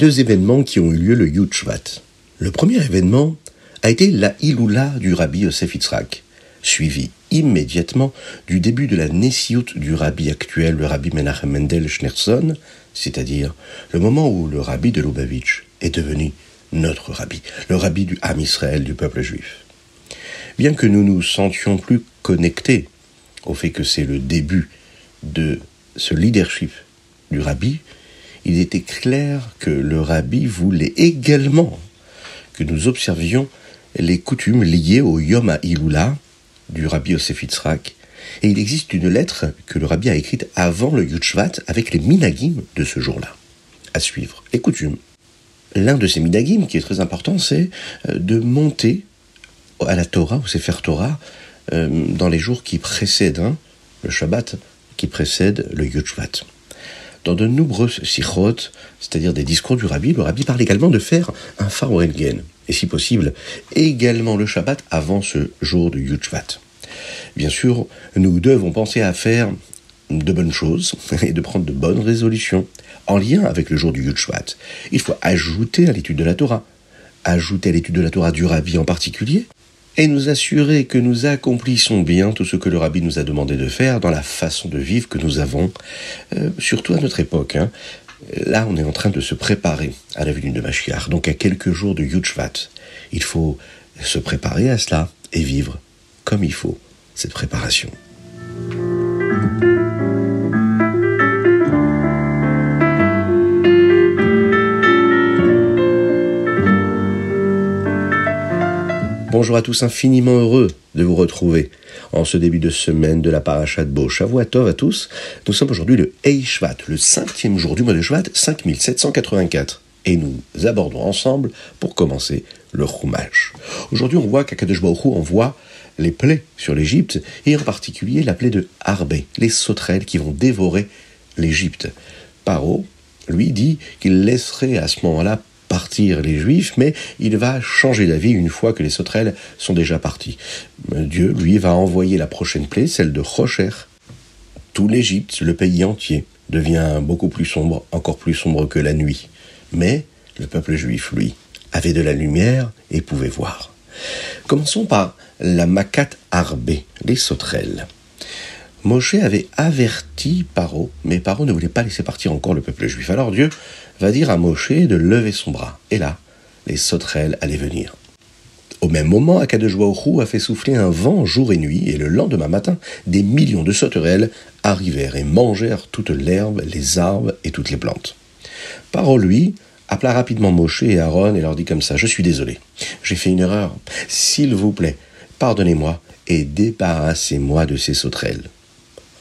deux événements qui ont eu lieu le Yud Shvat. Le premier événement a été la Iloula du rabbi Yosef Yitzhak, suivi immédiatement du début de la Nessiout du rabbi actuel, le rabbi Menachem Mendel Schneerson, c'est-à-dire le moment où le rabbi de Lubavitch est devenu notre rabbi, le rabbi du Ham Israël du peuple juif. Bien que nous nous sentions plus connectés au fait que c'est le début de ce leadership du rabbi, il était clair que le rabbi voulait également que nous observions les coutumes liées au Yom HaIlula du rabbi Yosef Yitzhak. Et il existe une lettre que le rabbi a écrite avant le Yudshvat avec les minagim de ce jour-là. À suivre, les coutumes. L'un de ces minagim qui est très important, c'est euh, de monter à la Torah, ou faire Torah, euh, dans les jours qui précèdent hein, le Shabbat, qui précède le Yudshvat. Dans de nombreuses sichot, c'est-à-dire des discours du rabbi, le rabbi parle également de faire un farorengen, et si possible, également le Shabbat avant ce jour du Yudshvat. Bien sûr, nous devons penser à faire de bonnes choses et de prendre de bonnes résolutions en lien avec le jour du Yudshvat. Il faut ajouter à l'étude de la Torah, ajouter à l'étude de la Torah du rabbi en particulier, et nous assurer que nous accomplissons bien tout ce que le rabbi nous a demandé de faire dans la façon de vivre que nous avons, euh, surtout à notre époque. Hein. Là, on est en train de se préparer à la venue de Mashiach, donc à quelques jours de Yudshvat. Il faut se préparer à cela et vivre comme il faut cette préparation. Bonjour à tous, infiniment heureux de vous retrouver en ce début de semaine de la paracha de. Tov à tous. Nous sommes aujourd'hui le Shvat, le cinquième jour du mois de Shvat, 5784. Et nous abordons ensemble, pour commencer, le Chumash. Aujourd'hui, on voit qu'Akadosh Baruch envoie les plaies sur l'Égypte, et en particulier la plaie de Harbé, les sauterelles qui vont dévorer l'Égypte. Paro, lui, dit qu'il laisserait à ce moment-là partir les Juifs, mais il va changer d'avis une fois que les sauterelles sont déjà partis. Dieu, lui, va envoyer la prochaine plaie, celle de Rocher. Tout l'Égypte, le pays entier, devient beaucoup plus sombre, encore plus sombre que la nuit. Mais le peuple juif, lui, avait de la lumière et pouvait voir. Commençons par la Makat Arbé, les sauterelles. Moshe avait averti Paro, mais Paro ne voulait pas laisser partir encore le peuple juif. Alors Dieu va dire à Moshe de lever son bras. Et là, les sauterelles allaient venir. Au même moment, Akadosh a fait souffler un vent jour et nuit, et le lendemain matin, des millions de sauterelles arrivèrent et mangèrent toute l'herbe, les arbres et toutes les plantes. Paro, lui, appela rapidement Moshe et Aaron et leur dit comme ça Je suis désolé, j'ai fait une erreur. S'il vous plaît, pardonnez-moi et débarrassez-moi de ces sauterelles.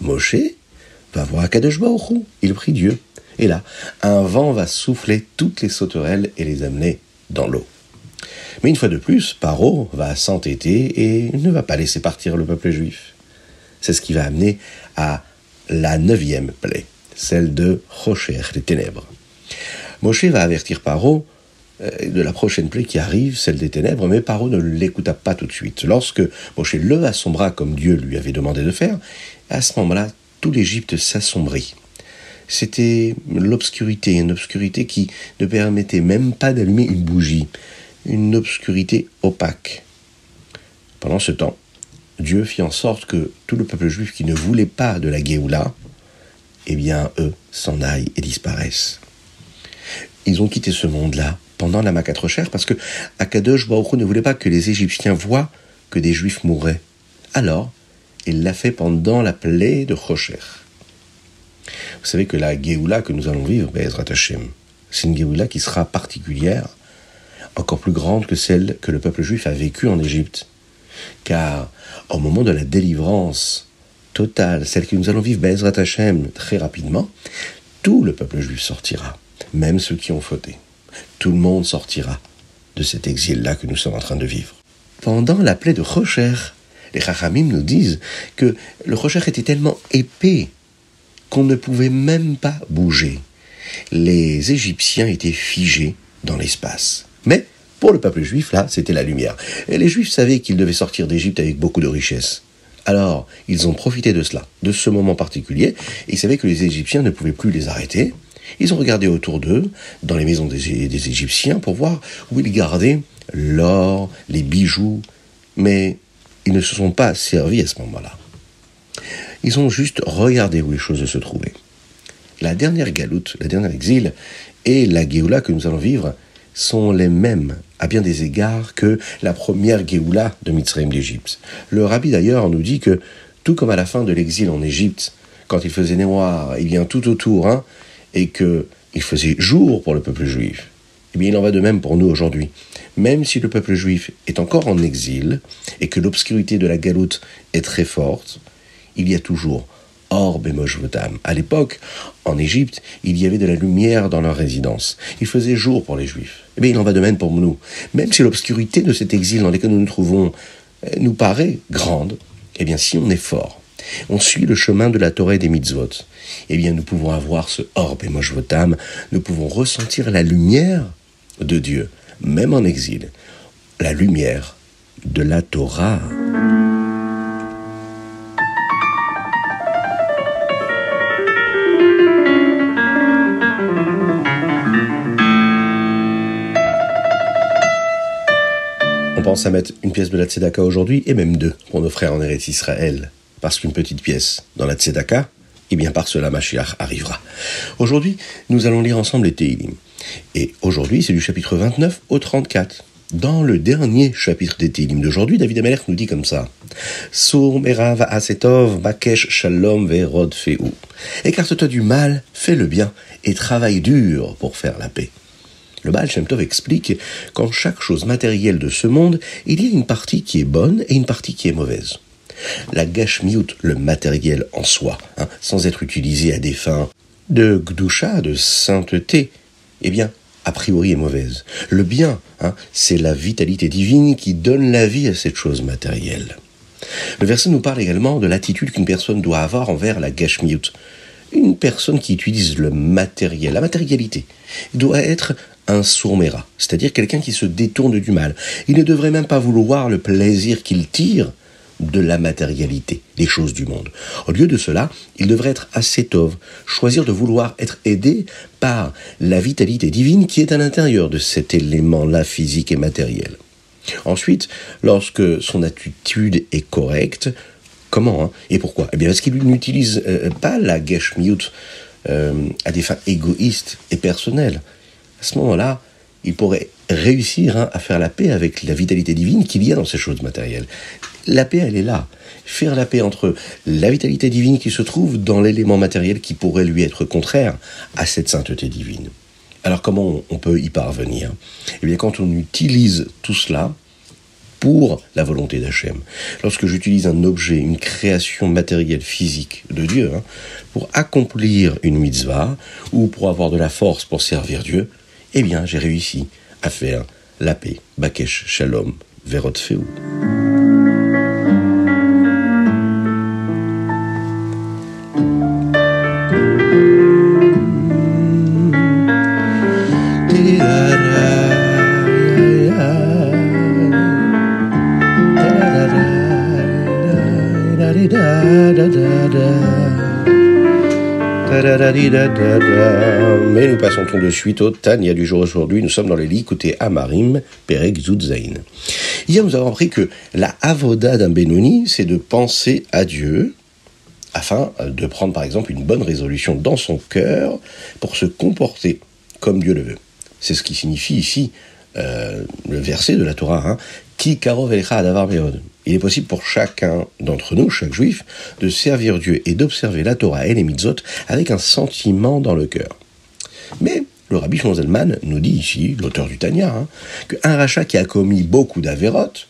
Moshe va voir Akadosh Il prie Dieu. Et là, un vent va souffler toutes les sauterelles et les amener dans l'eau. Mais une fois de plus, Paro va s'entêter et ne va pas laisser partir le peuple juif. C'est ce qui va amener à la neuvième plaie, celle de Rocher, les ténèbres. Moshe va avertir Paro de la prochaine plaie qui arrive, celle des ténèbres, mais Paro ne l'écouta pas tout de suite. Lorsque Moshe leva son bras comme Dieu lui avait demandé de faire, à ce moment-là, tout l'Égypte s'assombrit c'était l'obscurité, une obscurité qui ne permettait même pas d'allumer une bougie, une obscurité opaque. Pendant ce temps, Dieu fit en sorte que tout le peuple juif qui ne voulait pas de la Géoula, eh bien, eux, s'en aillent et disparaissent. Ils ont quitté ce monde-là pendant la Makat parce que Akadosh Baruch ne voulait pas que les Égyptiens voient que des Juifs mouraient. Alors, il l'a fait pendant la plaie de Rocher. Vous savez que la Géoula que nous allons vivre, Be'ezrat Hashem, c'est une Géoula qui sera particulière, encore plus grande que celle que le peuple juif a vécue en Égypte. Car au moment de la délivrance totale, celle que nous allons vivre, Be'ezrat Hashem, très rapidement, tout le peuple juif sortira, même ceux qui ont fauté. Tout le monde sortira de cet exil-là que nous sommes en train de vivre. Pendant la plaie de Rocher, les Chachamim nous disent que le Rocher était tellement épais qu'on ne pouvait même pas bouger. Les Égyptiens étaient figés dans l'espace. Mais pour le peuple juif, là, c'était la lumière. Et les Juifs savaient qu'ils devaient sortir d'Égypte avec beaucoup de richesses. Alors, ils ont profité de cela, de ce moment particulier, ils savaient que les Égyptiens ne pouvaient plus les arrêter. Ils ont regardé autour d'eux, dans les maisons des, Égyptiens, pour voir où ils gardaient l'or, les bijoux, mais ils ne se sont pas servis à ce moment-là. Ils ont juste regardé où les choses se trouvaient. La dernière galoute, la dernière exil et la Géoula que nous allons vivre sont les mêmes à bien des égards que la première Géoula de Mitzrayim d'Égypte. Le rabbi d'ailleurs nous dit que, tout comme à la fin de l'exil en Égypte, quand il faisait noir, il vient tout autour, hein, et qu'il faisait jour pour le peuple juif, eh bien il en va de même pour nous aujourd'hui. Même si le peuple juif est encore en exil et que l'obscurité de la galoute est très forte, il y a toujours Or Vodam. À l'époque, en Égypte, il y avait de la lumière dans leur résidence. Il faisait jour pour les Juifs. Eh bien, il en va de même pour nous. Même si l'obscurité de cet exil dans lequel nous nous trouvons euh, nous paraît grande, eh bien, si on est fort, on suit le chemin de la Torah et des mitzvot, eh bien, nous pouvons avoir ce Or Vodam, nous pouvons ressentir la lumière de Dieu, même en exil, la lumière de la Torah. pense à mettre une pièce de la Tzedaka aujourd'hui, et même deux, pour nos frères en Eretz Israël. Parce qu'une petite pièce dans la Tzedaka, et eh bien par cela Mashiach arrivera. Aujourd'hui, nous allons lire ensemble les Teilim. Et aujourd'hui, c'est du chapitre 29 au 34. Dans le dernier chapitre des Teilim d'aujourd'hui, David Ameler nous dit comme ça Sour merav asetov bakesh shalom verod feu. Écarte-toi du mal, fais le bien et travaille dur pour faire la paix. Le Baal Shem Tov explique qu'en chaque chose matérielle de ce monde, il y a une partie qui est bonne et une partie qui est mauvaise. La gashmiut, le matériel en soi, hein, sans être utilisé à des fins de gdusha, de sainteté, eh bien, a priori est mauvaise. Le bien, hein, c'est la vitalité divine qui donne la vie à cette chose matérielle. Le verset nous parle également de l'attitude qu'une personne doit avoir envers la gashmiut. Une personne qui utilise le matériel, la matérialité, doit être un sourméra, c'est-à-dire quelqu'un qui se détourne du mal. Il ne devrait même pas vouloir le plaisir qu'il tire de la matérialité, des choses du monde. Au lieu de cela, il devrait être ascétov, choisir de vouloir être aidé par la vitalité divine qui est à l'intérieur de cet élément-là physique et matériel. Ensuite, lorsque son attitude est correcte, comment hein, et pourquoi? Eh bien parce qu'il n'utilise euh, pas la geshmiut euh, à des fins égoïstes et personnelles à ce moment-là, il pourrait réussir hein, à faire la paix avec la vitalité divine qu'il y a dans ces choses matérielles. La paix, elle est là. Faire la paix entre la vitalité divine qui se trouve dans l'élément matériel qui pourrait lui être contraire à cette sainteté divine. Alors comment on peut y parvenir? Eh bien quand on utilise tout cela pour la volonté d'Hachem. Lorsque j'utilise un objet, une création matérielle physique de Dieu, hein, pour accomplir une mitzvah ou pour avoir de la force pour servir Dieu, eh bien, j'ai réussi à faire la paix. Bakesh Shalom, Verot Feu. Mais nous passons de suite au Tania du jour aujourd'hui. Nous sommes dans les côté Amarim, Perek Zudzain. Hier, nous avons appris que la avoda d'un Benoni, c'est de penser à Dieu afin de prendre par exemple une bonne résolution dans son cœur pour se comporter comme Dieu le veut. C'est ce qui signifie ici euh, le verset de la Torah, hein, Ki karov Il est possible pour chacun d'entre nous, chaque juif, de servir Dieu et d'observer la Torah et les mitzvot avec un sentiment dans le cœur. Mais le rabbi Shonzelman nous dit ici, l'auteur du Tanya, hein, qu'un rachat qui a commis beaucoup d'avérotes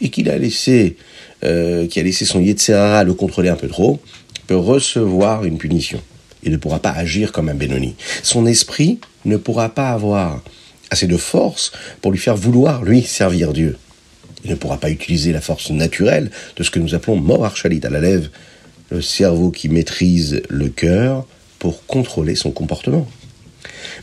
et a laissé, euh, qui a laissé son Yetzerara le contrôler un peu trop, peut recevoir une punition. Il ne pourra pas agir comme un Benoni. Son esprit ne pourra pas avoir assez de force pour lui faire vouloir, lui, servir Dieu. Il ne pourra pas utiliser la force naturelle de ce que nous appelons mort archalit à la lèvre, le cerveau qui maîtrise le cœur pour contrôler son comportement.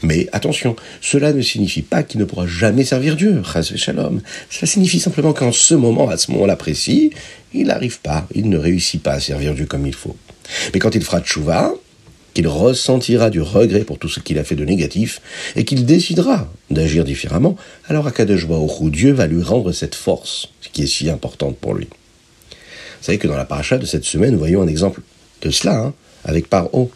Mais attention, cela ne signifie pas qu'il ne pourra jamais servir Dieu, shalom. Cela signifie simplement qu'en ce moment, à ce moment-là précis, il n'arrive pas, il ne réussit pas à servir Dieu comme il faut. Mais quand il fera tchouva, qu'il ressentira du regret pour tout ce qu'il a fait de négatif, et qu'il décidera d'agir différemment, alors Baruch Dieu va lui rendre cette force, qui est si importante pour lui. Vous savez que dans la paracha de cette semaine, nous voyons un exemple de cela, hein, avec Paro.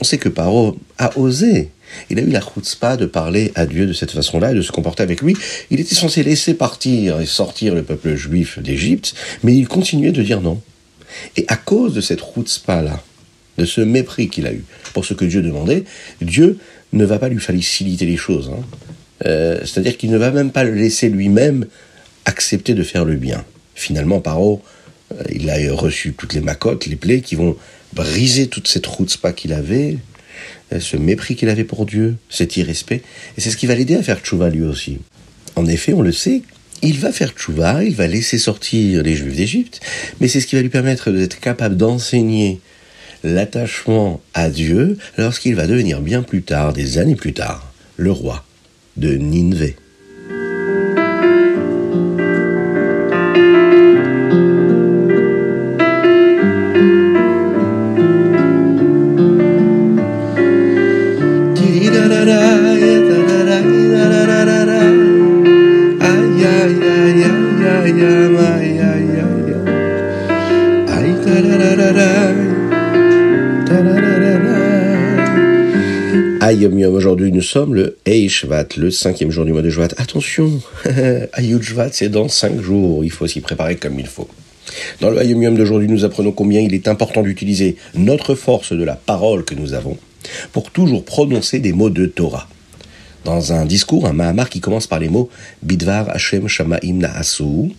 On sait que Paro a osé il a eu la chutzpah de parler à Dieu de cette façon-là et de se comporter avec lui. Il était censé laisser partir et sortir le peuple juif d'Égypte, mais il continuait de dire non. Et à cause de cette chutzpah-là, de ce mépris qu'il a eu pour ce que Dieu demandait, Dieu ne va pas lui faciliter les choses. Hein. Euh, c'est-à-dire qu'il ne va même pas le laisser lui-même accepter de faire le bien. Finalement, Paro, euh, il a reçu toutes les macotes, les plaies qui vont briser toute cette chutzpah qu'il avait, ce mépris qu'il avait pour Dieu, cet irrespect, et c'est ce qui va l'aider à faire tchouva lui aussi. En effet, on le sait, il va faire tchouva, il va laisser sortir les Juifs d'Égypte, mais c'est ce qui va lui permettre d'être capable d'enseigner l'attachement à Dieu lorsqu'il va devenir bien plus tard, des années plus tard, le roi de Nineveh. Ayom aujourd'hui nous sommes le Eishvat, le cinquième jour du mois de Jvat. Attention, Ayut Jvat c'est dans cinq jours, il faut s'y préparer comme il faut. Dans le Ayom d'aujourd'hui, nous apprenons combien il est important d'utiliser notre force de la parole que nous avons pour toujours prononcer des mots de Torah. Dans un discours, un Mahamar qui commence par les mots Bidvar Hashem Shamaim Na'asu,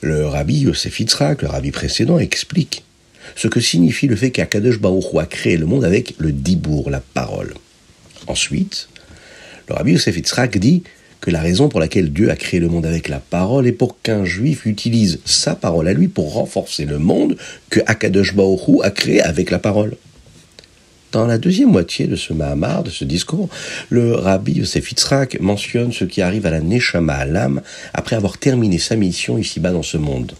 le rabbi Yosef Yitzhak, le rabbi précédent, explique ce que signifie le fait qu'Akadosh Baruch a créé le monde avec le dibour, la parole. Ensuite, le rabbi Yosef Yitzhak dit que la raison pour laquelle Dieu a créé le monde avec la parole est pour qu'un juif utilise sa parole à lui pour renforcer le monde que Akadosh Baruch a créé avec la parole. Dans la deuxième moitié de ce Mahamar, de ce discours, le rabbi Yosef Yitzhak mentionne ce qui arrive à la Neshama, l'âme, après avoir terminé sa mission ici-bas dans ce monde.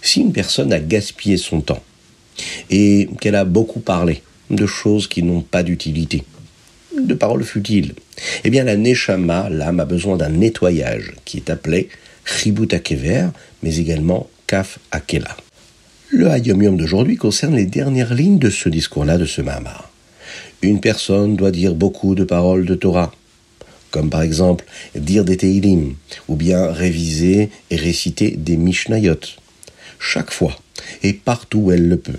Si une personne a gaspillé son temps et qu'elle a beaucoup parlé de choses qui n'ont pas d'utilité, de paroles futiles. Eh bien, la Neshama, l'âme, a besoin d'un nettoyage qui est appelé Chibut Akever, mais également Kaf Akela. Le Hayom d'aujourd'hui concerne les dernières lignes de ce discours-là, de ce Mahamar. Une personne doit dire beaucoup de paroles de Torah, comme par exemple dire des Teilim, ou bien réviser et réciter des Mishnayot, chaque fois et partout où elle le peut.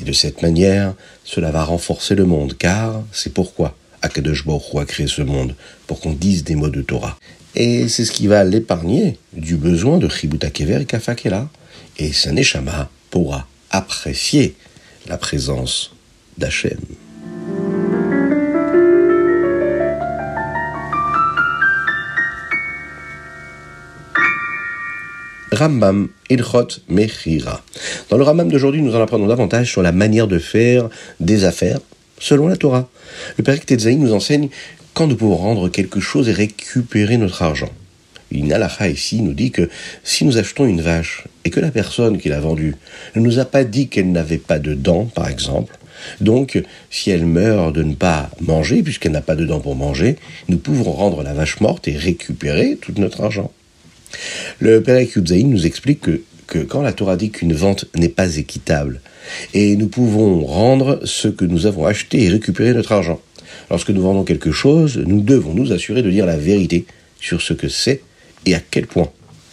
Et de cette manière, cela va renforcer le monde, car c'est pourquoi Akadosh Baruch a créé ce monde, pour qu'on dise des mots de Torah. Et c'est ce qui va l'épargner du besoin de Chibuta Kever et Kafakela. Et sa Neshama pourra apprécier la présence d'Hachem. Rambam Ilchot Mechira. Dans le Rambam d'aujourd'hui, nous en apprenons davantage sur la manière de faire des affaires selon la Torah. Le Père Tetzaï nous enseigne quand nous pouvons rendre quelque chose et récupérer notre argent. Une halakha ici nous dit que si nous achetons une vache et que la personne qui l'a vendue ne nous a pas dit qu'elle n'avait pas de dents, par exemple, donc si elle meurt de ne pas manger, puisqu'elle n'a pas de dents pour manger, nous pouvons rendre la vache morte et récupérer tout notre argent. Le Père Yubzaïn nous explique que, quand la Torah dit qu'une vente n'est pas équitable, et nous pouvons rendre ce que nous avons acheté et récupérer notre argent. Lorsque nous vendons quelque chose, nous devons nous assurer de dire la vérité sur ce que c'est et à quel point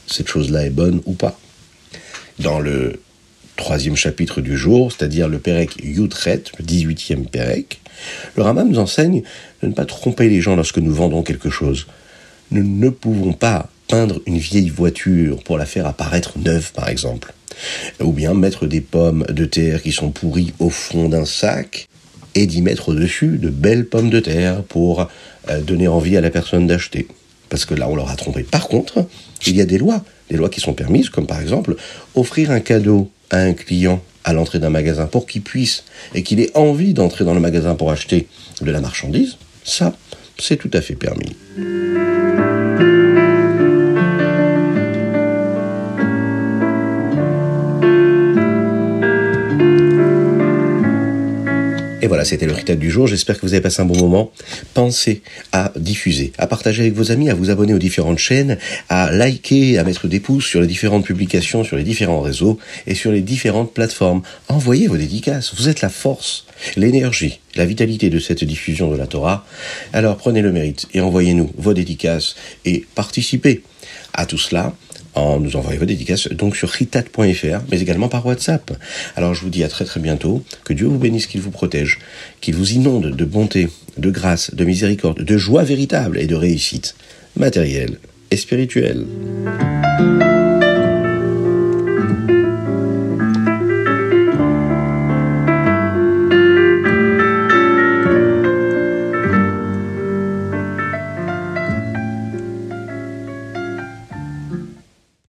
cette chose-là est bonne ou pas. Dans le troisième chapitre du jour, c'est-à-dire le Pérec Yutret, le 18e Pérec, le Rambam nous enseigne de ne pas tromper les gens lorsque nous vendons quelque chose. Nous ne pouvons pas peindre une vieille voiture pour la faire apparaître neuve, par exemple. Ou bien mettre des pommes de terre qui sont pourries au fond d'un sac et d'y mettre au-dessus de belles pommes de terre pour euh, donner envie à la personne d'acheter. Parce que là, on leur a trompé. Par contre, il y a des lois, des lois qui sont permises, comme par exemple offrir un cadeau à un client à l'entrée d'un magasin pour qu'il puisse et qu'il ait envie d'entrer dans le magasin pour acheter de la marchandise. Ça, c'est tout à fait permis. Et voilà, c'était le Ritat du jour. J'espère que vous avez passé un bon moment. Pensez à diffuser, à partager avec vos amis, à vous abonner aux différentes chaînes, à liker, à mettre des pouces sur les différentes publications, sur les différents réseaux et sur les différentes plateformes. Envoyez vos dédicaces. Vous êtes la force, l'énergie, la vitalité de cette diffusion de la Torah. Alors prenez le mérite et envoyez-nous vos dédicaces et participez à tout cela en nous envoyant vos dédicaces donc sur ritat.fr, mais également par WhatsApp. Alors je vous dis à très très bientôt, que Dieu vous bénisse, qu'il vous protège, qu'il vous inonde de bonté, de grâce, de miséricorde, de joie véritable et de réussite matérielle et spirituelle.